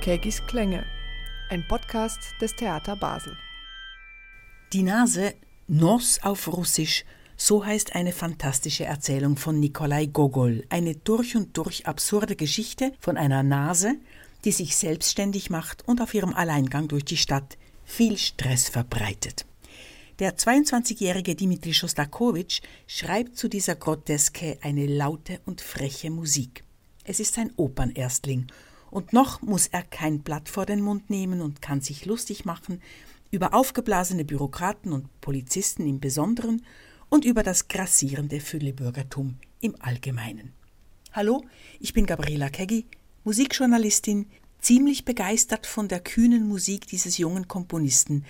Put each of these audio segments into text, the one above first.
Kegis Klänge, ein Podcast des Theater Basel. Die Nase, Nos auf Russisch, so heißt eine fantastische Erzählung von Nikolai Gogol, eine durch und durch absurde Geschichte von einer Nase, die sich selbstständig macht und auf ihrem Alleingang durch die Stadt viel Stress verbreitet. Der 22-jährige Dimitri Schostakowitsch schreibt zu dieser Groteske eine laute und freche Musik. Es ist ein Opernerstling und noch muss er kein Blatt vor den Mund nehmen und kann sich lustig machen über aufgeblasene Bürokraten und Polizisten im Besonderen und über das grassierende Füllebürgertum im Allgemeinen. Hallo, ich bin Gabriela Keggi, Musikjournalistin, ziemlich begeistert von der kühnen Musik dieses jungen Komponisten,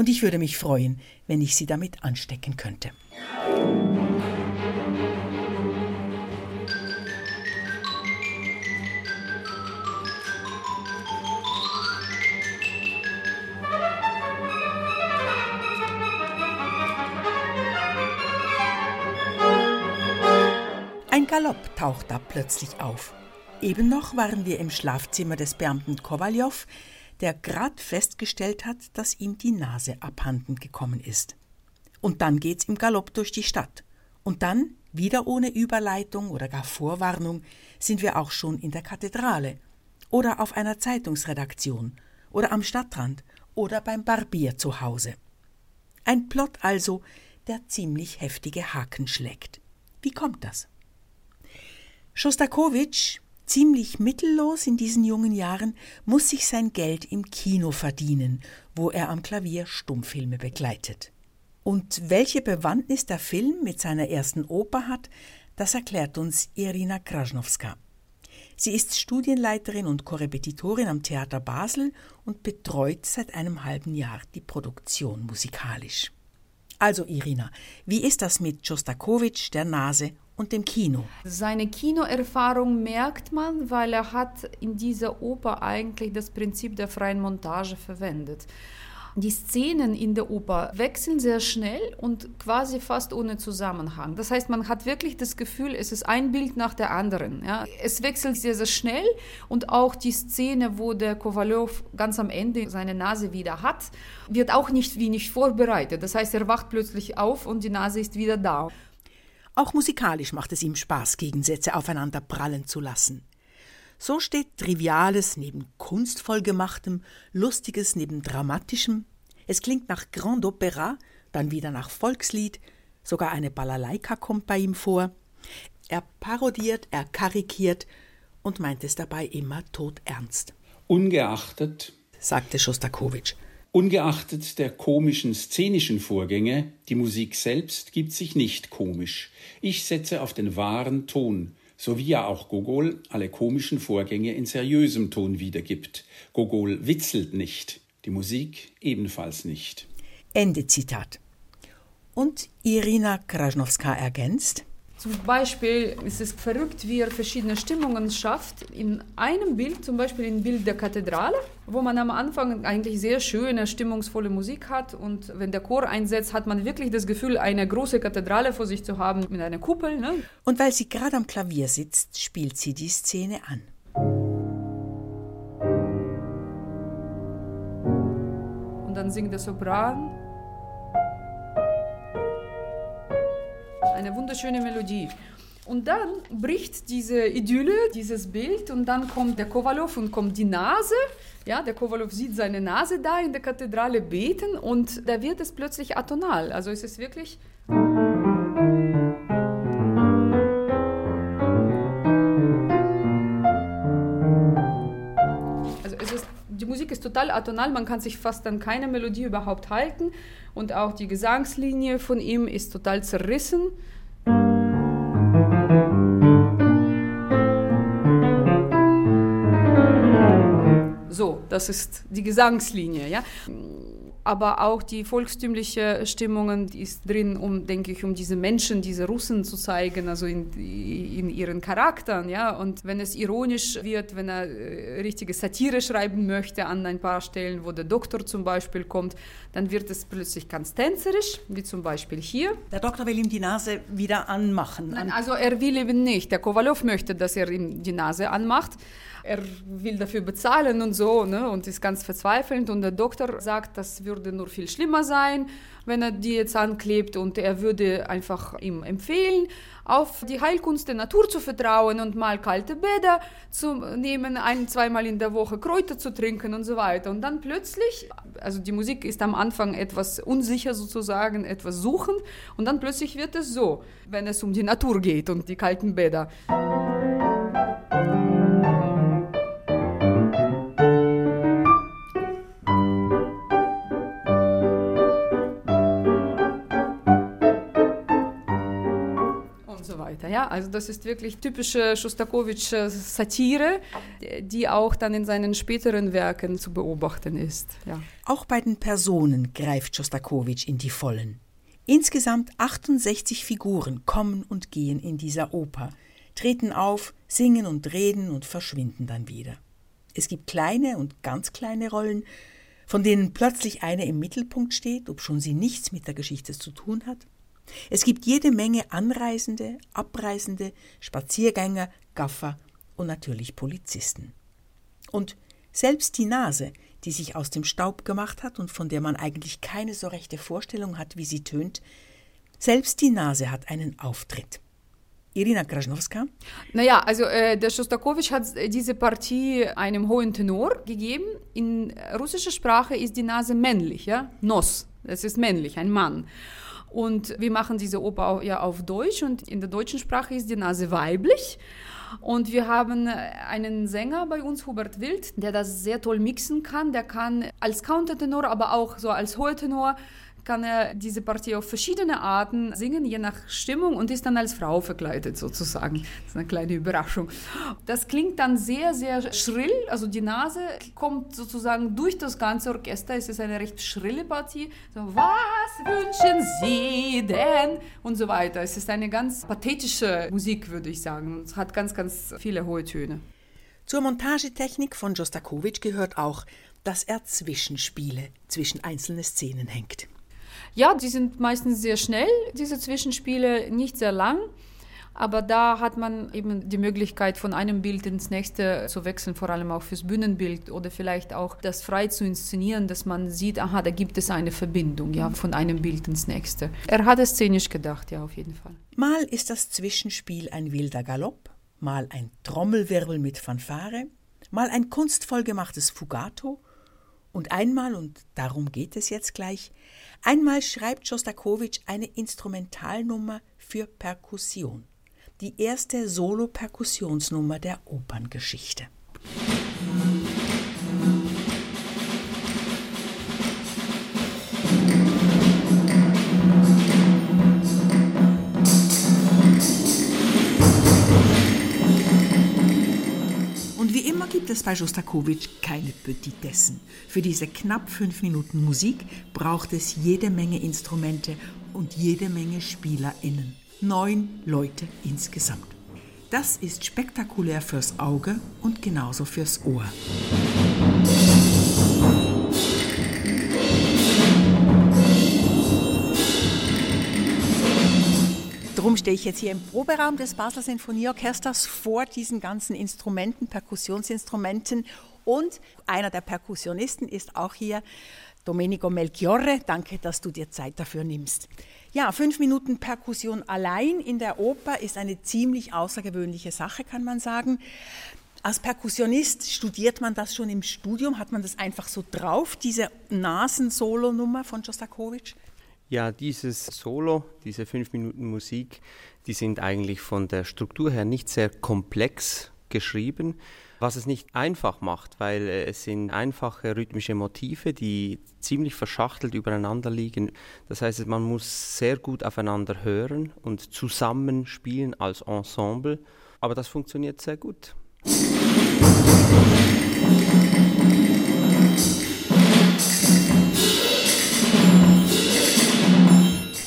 und ich würde mich freuen, wenn ich Sie damit anstecken könnte. Galopp taucht da plötzlich auf. Eben noch waren wir im Schlafzimmer des Beamten Kowaljow, der grad festgestellt hat, dass ihm die Nase abhanden gekommen ist. Und dann geht's im Galopp durch die Stadt. Und dann, wieder ohne Überleitung oder gar Vorwarnung, sind wir auch schon in der Kathedrale oder auf einer Zeitungsredaktion oder am Stadtrand oder beim Barbier zu Hause. Ein Plot also, der ziemlich heftige Haken schlägt. Wie kommt das? Schostakowitsch, ziemlich mittellos in diesen jungen Jahren, muss sich sein Geld im Kino verdienen, wo er am Klavier Stummfilme begleitet. Und welche Bewandtnis der Film mit seiner ersten Oper hat, das erklärt uns Irina Krasnowska. Sie ist Studienleiterin und Korrepetitorin am Theater Basel und betreut seit einem halben Jahr die Produktion musikalisch. Also Irina, wie ist das mit Schostakowitsch, der Nase und dem Kino. Seine Kinoerfahrung merkt man, weil er hat in dieser Oper eigentlich das Prinzip der freien Montage verwendet. Die Szenen in der Oper wechseln sehr schnell und quasi fast ohne Zusammenhang. Das heißt, man hat wirklich das Gefühl, es ist ein Bild nach der anderen. Ja. Es wechselt sehr, sehr schnell und auch die Szene, wo der Kowalew ganz am Ende seine Nase wieder hat, wird auch nicht wenig vorbereitet. Das heißt, er wacht plötzlich auf und die Nase ist wieder da. Auch musikalisch macht es ihm Spaß, Gegensätze aufeinander prallen zu lassen. So steht Triviales neben kunstvoll gemachtem, Lustiges neben Dramatischem. Es klingt nach Grand Opera, dann wieder nach Volkslied, sogar eine Balalaika kommt bei ihm vor. Er parodiert, er karikiert und meint es dabei immer todernst. Ungeachtet, sagte Schostakowitsch, Ungeachtet der komischen szenischen Vorgänge, die Musik selbst gibt sich nicht komisch. Ich setze auf den wahren Ton, so wie ja auch Gogol alle komischen Vorgänge in seriösem Ton wiedergibt. Gogol witzelt nicht, die Musik ebenfalls nicht. Ende Zitat. Und Irina Krasnowska ergänzt, zum Beispiel ist es verrückt, wie er verschiedene Stimmungen schafft. In einem Bild, zum Beispiel im Bild der Kathedrale, wo man am Anfang eigentlich sehr schöne, stimmungsvolle Musik hat und wenn der Chor einsetzt, hat man wirklich das Gefühl, eine große Kathedrale vor sich zu haben mit einer Kuppel. Ne? Und weil sie gerade am Klavier sitzt, spielt sie die Szene an. Und dann singt der Sopran eine wunderschöne Melodie. Und dann bricht diese Idylle, dieses Bild und dann kommt der Kowalow und kommt die Nase. Ja, der Kowalow sieht seine Nase da in der Kathedrale beten und da wird es plötzlich atonal. Also es ist wirklich... Also es ist, die Musik ist total atonal, man kann sich fast an keine Melodie überhaupt halten und auch die Gesangslinie von ihm ist total zerrissen. Das ist die Gesangslinie, ja aber auch die volkstümliche Stimmungen die ist drin, um, denke ich, um diese Menschen, diese Russen zu zeigen, also in, in ihren Charakteren, ja. Und wenn es ironisch wird, wenn er äh, richtige Satire schreiben möchte an ein paar Stellen, wo der Doktor zum Beispiel kommt, dann wird es plötzlich ganz tänzerisch, wie zum Beispiel hier. Der Doktor will ihm die Nase wieder anmachen. Nein, also er will eben nicht. Der Kowalow möchte, dass er ihm die Nase anmacht. Er will dafür bezahlen und so ne, und ist ganz verzweifelnd. Und der Doktor sagt, das würde nur viel schlimmer sein, wenn er die jetzt anklebt. Und er würde einfach ihm empfehlen, auf die Heilkunst der Natur zu vertrauen und mal kalte Bäder zu nehmen, ein, zweimal in der Woche Kräuter zu trinken und so weiter. Und dann plötzlich, also die Musik ist am Anfang etwas unsicher sozusagen, etwas suchend. Und dann plötzlich wird es so, wenn es um die Natur geht und die kalten Bäder. Ja, also das ist wirklich typische Schostakowitsch-Satire, die auch dann in seinen späteren Werken zu beobachten ist. Ja. Auch bei den Personen greift Schostakowitsch in die Vollen. Insgesamt 68 Figuren kommen und gehen in dieser Oper, treten auf, singen und reden und verschwinden dann wieder. Es gibt kleine und ganz kleine Rollen, von denen plötzlich eine im Mittelpunkt steht, obschon sie nichts mit der Geschichte zu tun hat. Es gibt jede Menge Anreisende, Abreisende, Spaziergänger, Gaffer und natürlich Polizisten. Und selbst die Nase, die sich aus dem Staub gemacht hat und von der man eigentlich keine so rechte Vorstellung hat, wie sie tönt, selbst die Nase hat einen Auftritt. Irina Krasnowska? Naja, also äh, der Schostakowitsch hat diese Partie einem hohen Tenor gegeben. In russischer Sprache ist die Nase männlich, ja? Nos, das ist männlich, ein Mann. Und wir machen diese Oper ja auf Deutsch und in der deutschen Sprache ist die Nase weiblich. Und wir haben äh, einen Sänger bei uns, Hubert Wild, der das sehr toll mixen kann. Der kann als Countertenor, aber auch so als hoher Tenor kann er diese Partie auf verschiedene Arten singen, je nach Stimmung und ist dann als Frau verkleidet sozusagen. Das ist eine kleine Überraschung. Das klingt dann sehr, sehr schrill, also die Nase kommt sozusagen durch das ganze Orchester. Es ist eine recht schrille Partie. So, was wünschen Sie denn? Und so weiter. Es ist eine ganz pathetische Musik, würde ich sagen. Es hat ganz, ganz viele hohe Töne. Zur Montagetechnik von Jostakowitsch gehört auch, dass er Zwischenspiele zwischen einzelne Szenen hängt. Ja, die sind meistens sehr schnell, diese Zwischenspiele, nicht sehr lang. Aber da hat man eben die Möglichkeit, von einem Bild ins nächste zu wechseln, vor allem auch fürs Bühnenbild oder vielleicht auch das frei zu inszenieren, dass man sieht, aha, da gibt es eine Verbindung, ja, von einem Bild ins nächste. Er hat es szenisch gedacht, ja, auf jeden Fall. Mal ist das Zwischenspiel ein wilder Galopp, mal ein Trommelwirbel mit Fanfare, mal ein kunstvoll gemachtes Fugato und einmal, und darum geht es jetzt gleich, Einmal schreibt Schostakowitsch eine Instrumentalnummer für Perkussion, die erste Solo-Perkussionsnummer der Operngeschichte. Gibt es bei Schostakowitsch keine Petitessen. Für diese knapp fünf Minuten Musik braucht es jede Menge Instrumente und jede Menge SpielerInnen. Neun Leute insgesamt. Das ist spektakulär fürs Auge und genauso fürs Ohr. Darum stehe ich jetzt hier im Proberaum des Basler Sinfonieorchesters vor diesen ganzen Instrumenten, Perkussionsinstrumenten. Und einer der Perkussionisten ist auch hier, Domenico Melchiorre. Danke, dass du dir Zeit dafür nimmst. Ja, fünf Minuten Perkussion allein in der Oper ist eine ziemlich außergewöhnliche Sache, kann man sagen. Als Perkussionist studiert man das schon im Studium? Hat man das einfach so drauf, diese Nasensolo-Nummer von Schostakowitsch? Ja, dieses Solo, diese fünf Minuten Musik, die sind eigentlich von der Struktur her nicht sehr komplex geschrieben, was es nicht einfach macht, weil äh, es sind einfache rhythmische Motive, die ziemlich verschachtelt übereinander liegen. Das heißt, man muss sehr gut aufeinander hören und zusammen spielen als Ensemble, aber das funktioniert sehr gut.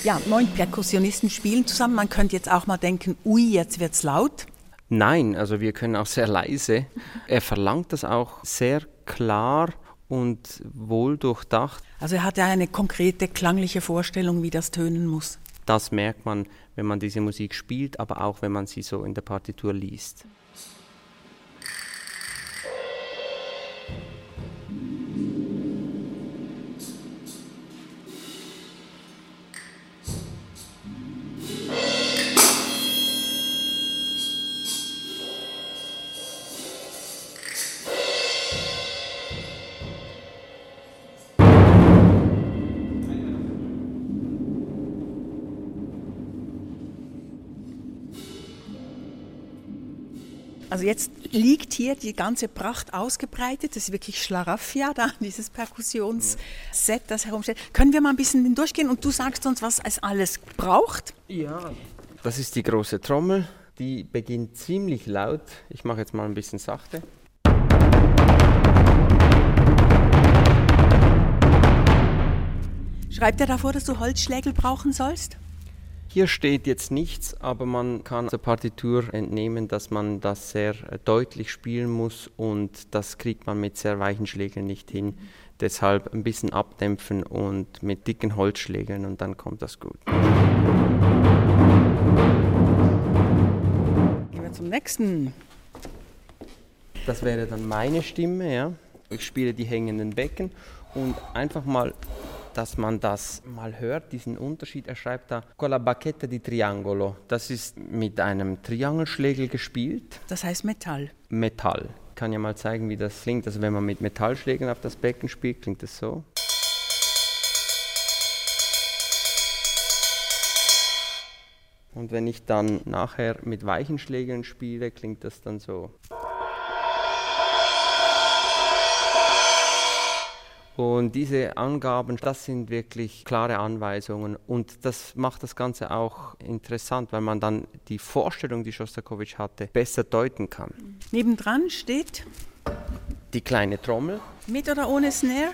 Ja, neun Perkussionisten spielen zusammen. Man könnte jetzt auch mal denken, ui, jetzt wird's laut. Nein, also wir können auch sehr leise. Er verlangt das auch sehr klar und wohl durchdacht. Also er hat ja eine konkrete klangliche Vorstellung, wie das tönen muss. Das merkt man, wenn man diese Musik spielt, aber auch wenn man sie so in der Partitur liest. Also jetzt liegt hier die ganze Pracht ausgebreitet. Das ist wirklich Schlaraffia da, dieses Perkussionsset, das herumsteht. Können wir mal ein bisschen durchgehen und du sagst uns, was es alles braucht? Ja. Das ist die große Trommel. Die beginnt ziemlich laut. Ich mache jetzt mal ein bisschen sachte. Schreibt er davor, dass du Holzschlägel brauchen sollst? Hier steht jetzt nichts, aber man kann der Partitur entnehmen, dass man das sehr deutlich spielen muss und das kriegt man mit sehr weichen Schlägeln nicht hin. Deshalb ein bisschen abdämpfen und mit dicken Holzschlägeln und dann kommt das gut. Gehen wir zum nächsten. Das wäre dann meine Stimme, ja. Ich spiele die hängenden Becken und einfach mal dass man das mal hört, diesen Unterschied. Er schreibt da con la bacchetta di triangolo. Das ist mit einem Triangelschlägel gespielt. Das heißt Metall. Metall. Ich kann ja mal zeigen, wie das klingt. Also wenn man mit Metallschlägen auf das Becken spielt, klingt das so. Und wenn ich dann nachher mit weichen Schlägen spiele, klingt das dann so. Und diese Angaben, das sind wirklich klare Anweisungen und das macht das Ganze auch interessant, weil man dann die Vorstellung, die Schostakowitsch hatte, besser deuten kann. Nebendran steht die kleine Trommel. Mit oder ohne Snare?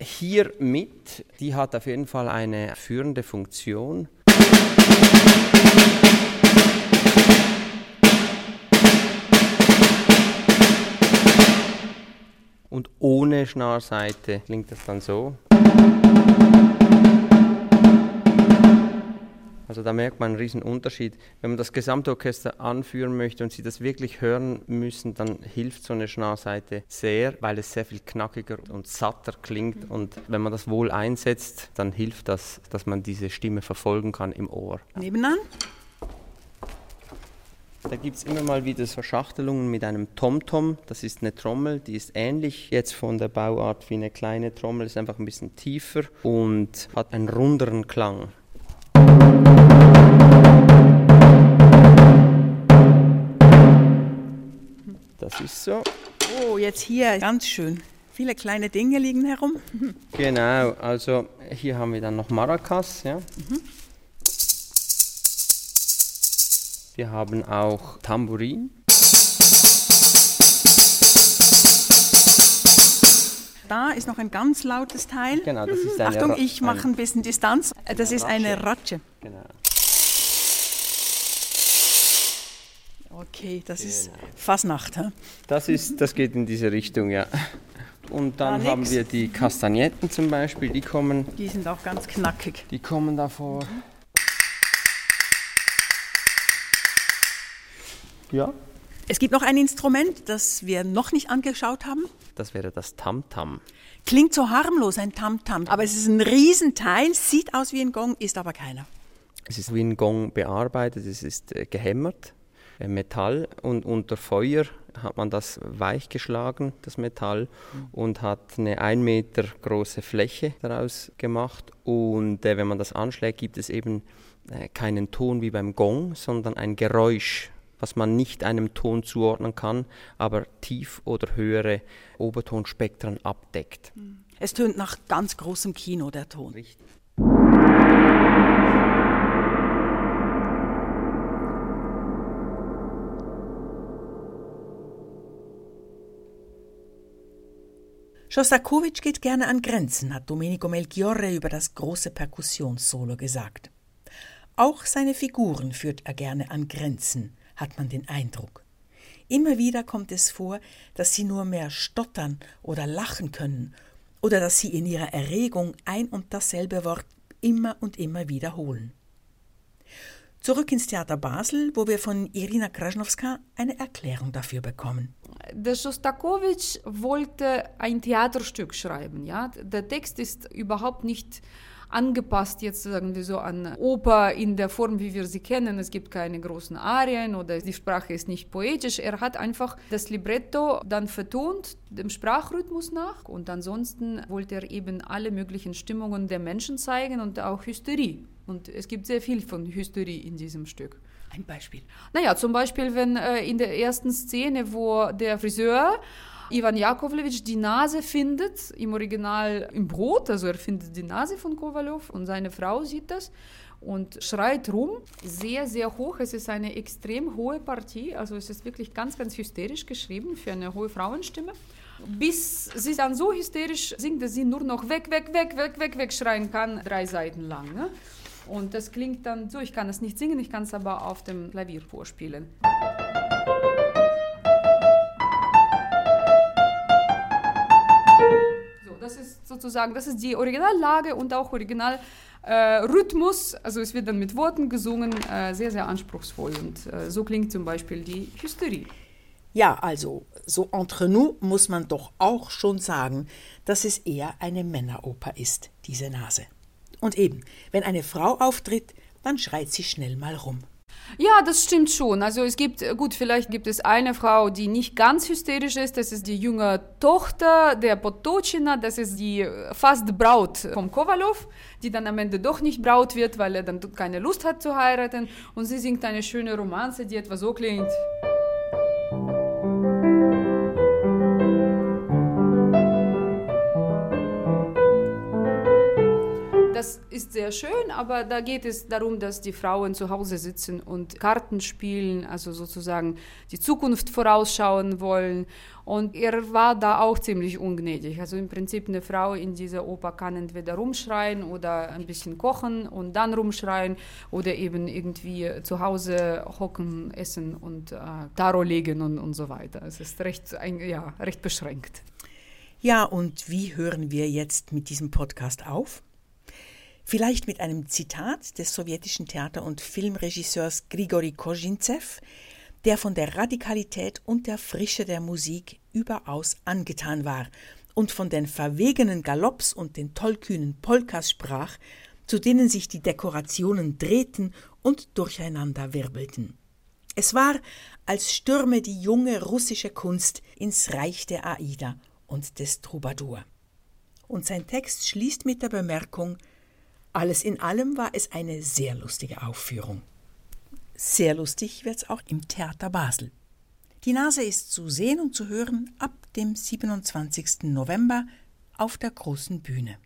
Hier mit, die hat auf jeden Fall eine führende Funktion. Und ohne Schnarrseite klingt das dann so. Also da merkt man einen riesen Unterschied. Wenn man das gesamte Orchester anführen möchte und sie das wirklich hören müssen, dann hilft so eine Schnarrseite sehr, weil es sehr viel knackiger und satter klingt. Und wenn man das wohl einsetzt, dann hilft das, dass man diese Stimme verfolgen kann im Ohr. Nebenan? Da gibt es immer mal wieder Verschachtelungen mit einem Tom-Tom. Das ist eine Trommel, die ist ähnlich jetzt von der Bauart wie eine kleine Trommel, ist einfach ein bisschen tiefer und hat einen runderen Klang. Das ist so. Oh, jetzt hier ganz schön. Viele kleine Dinge liegen herum. Genau, also hier haben wir dann noch Maracas. Ja. Mhm. Wir haben auch Tambourin. Da ist noch ein ganz lautes Teil. Genau, das ist eine Achtung, ich mache ein bisschen Distanz. Das ist eine Ratsche. Genau. Okay, das genau. ist Fasnacht. He? Das, ist, das geht in diese Richtung, ja. Und dann da haben wir die Kastagnetten zum Beispiel, die kommen. Die sind auch ganz knackig. Die kommen davor. Mhm. Ja. Es gibt noch ein Instrument, das wir noch nicht angeschaut haben. Das wäre das Tamtam. Klingt so harmlos, ein Tamtam, aber es ist ein Riesenteil, sieht aus wie ein Gong, ist aber keiner. Es ist wie ein Gong bearbeitet, es ist äh, gehämmert, äh, Metall und unter Feuer hat man das weich geschlagen, das Metall, und hat eine ein Meter große Fläche daraus gemacht. Und äh, wenn man das anschlägt, gibt es eben äh, keinen Ton wie beim Gong, sondern ein Geräusch was man nicht einem Ton zuordnen kann, aber tief oder höhere Obertonspektren abdeckt. Hm. Es tönt nach ganz großem Kino, der Ton. Richtig. Schostakowitsch geht gerne an Grenzen, hat Domenico Melchiorre über das große Perkussionssolo gesagt. Auch seine Figuren führt er gerne an Grenzen, hat man den Eindruck. Immer wieder kommt es vor, dass sie nur mehr stottern oder lachen können oder dass sie in ihrer Erregung ein und dasselbe Wort immer und immer wiederholen. Zurück ins Theater Basel, wo wir von Irina Krasnowska eine Erklärung dafür bekommen. Der Schostakowitsch wollte ein Theaterstück schreiben. Ja? Der Text ist überhaupt nicht angepasst jetzt sagen wir so an Oper in der Form, wie wir sie kennen. Es gibt keine großen Arien oder die Sprache ist nicht poetisch. Er hat einfach das Libretto dann vertont, dem Sprachrhythmus nach und ansonsten wollte er eben alle möglichen Stimmungen der Menschen zeigen und auch Hysterie Und es gibt sehr viel von Hysterie in diesem Stück. Ein Beispiel. Naja, zum Beispiel, wenn äh, in der ersten Szene, wo der Friseur Ivan Jakovlevich die Nase findet, im Original im Brot, also er findet die Nase von Kowalow und seine Frau sieht das und schreit rum, sehr, sehr hoch. Es ist eine extrem hohe Partie, also es ist wirklich ganz, ganz hysterisch geschrieben für eine hohe Frauenstimme. Bis sie dann so hysterisch singt, dass sie nur noch weg, weg, weg, weg, weg, weg schreien kann, drei Seiten lang. Ne? Und das klingt dann so, ich kann es nicht singen, ich kann es aber auf dem Klavier vorspielen. So, das ist sozusagen, das ist die Originallage und auch Original äh, Rhythmus, also es wird dann mit Worten gesungen, äh, sehr, sehr anspruchsvoll. Und äh, so klingt zum Beispiel die Hysterie. Ja, also so entre nous muss man doch auch schon sagen, dass es eher eine Männeroper ist, diese Nase. Und eben, wenn eine Frau auftritt, dann schreit sie schnell mal rum. Ja, das stimmt schon. Also es gibt, gut, vielleicht gibt es eine Frau, die nicht ganz hysterisch ist. Das ist die junge Tochter der Potocina. Das ist die fast Braut vom Kowalow, die dann am Ende doch nicht Braut wird, weil er dann keine Lust hat zu heiraten. Und sie singt eine schöne Romanze, die etwa so klingt. Das ist sehr schön, aber da geht es darum, dass die Frauen zu Hause sitzen und Karten spielen, also sozusagen die Zukunft vorausschauen wollen. Und er war da auch ziemlich ungnädig. Also im Prinzip eine Frau in dieser Oper kann entweder rumschreien oder ein bisschen kochen und dann rumschreien oder eben irgendwie zu Hause hocken, essen und äh, Tarot legen und, und so weiter. Es ist recht, ja, recht beschränkt. Ja, und wie hören wir jetzt mit diesem Podcast auf? Vielleicht mit einem Zitat des sowjetischen Theater- und Filmregisseurs Grigori Kozintsev, der von der Radikalität und der Frische der Musik überaus angetan war und von den verwegenen Galopps und den tollkühnen Polkas sprach, zu denen sich die Dekorationen drehten und durcheinander wirbelten. Es war, als stürme die junge russische Kunst ins Reich der Aida und des Troubadour. Und sein Text schließt mit der Bemerkung, alles in allem war es eine sehr lustige Aufführung. Sehr lustig wird's auch im Theater Basel. Die Nase ist zu sehen und zu hören ab dem 27. November auf der großen Bühne.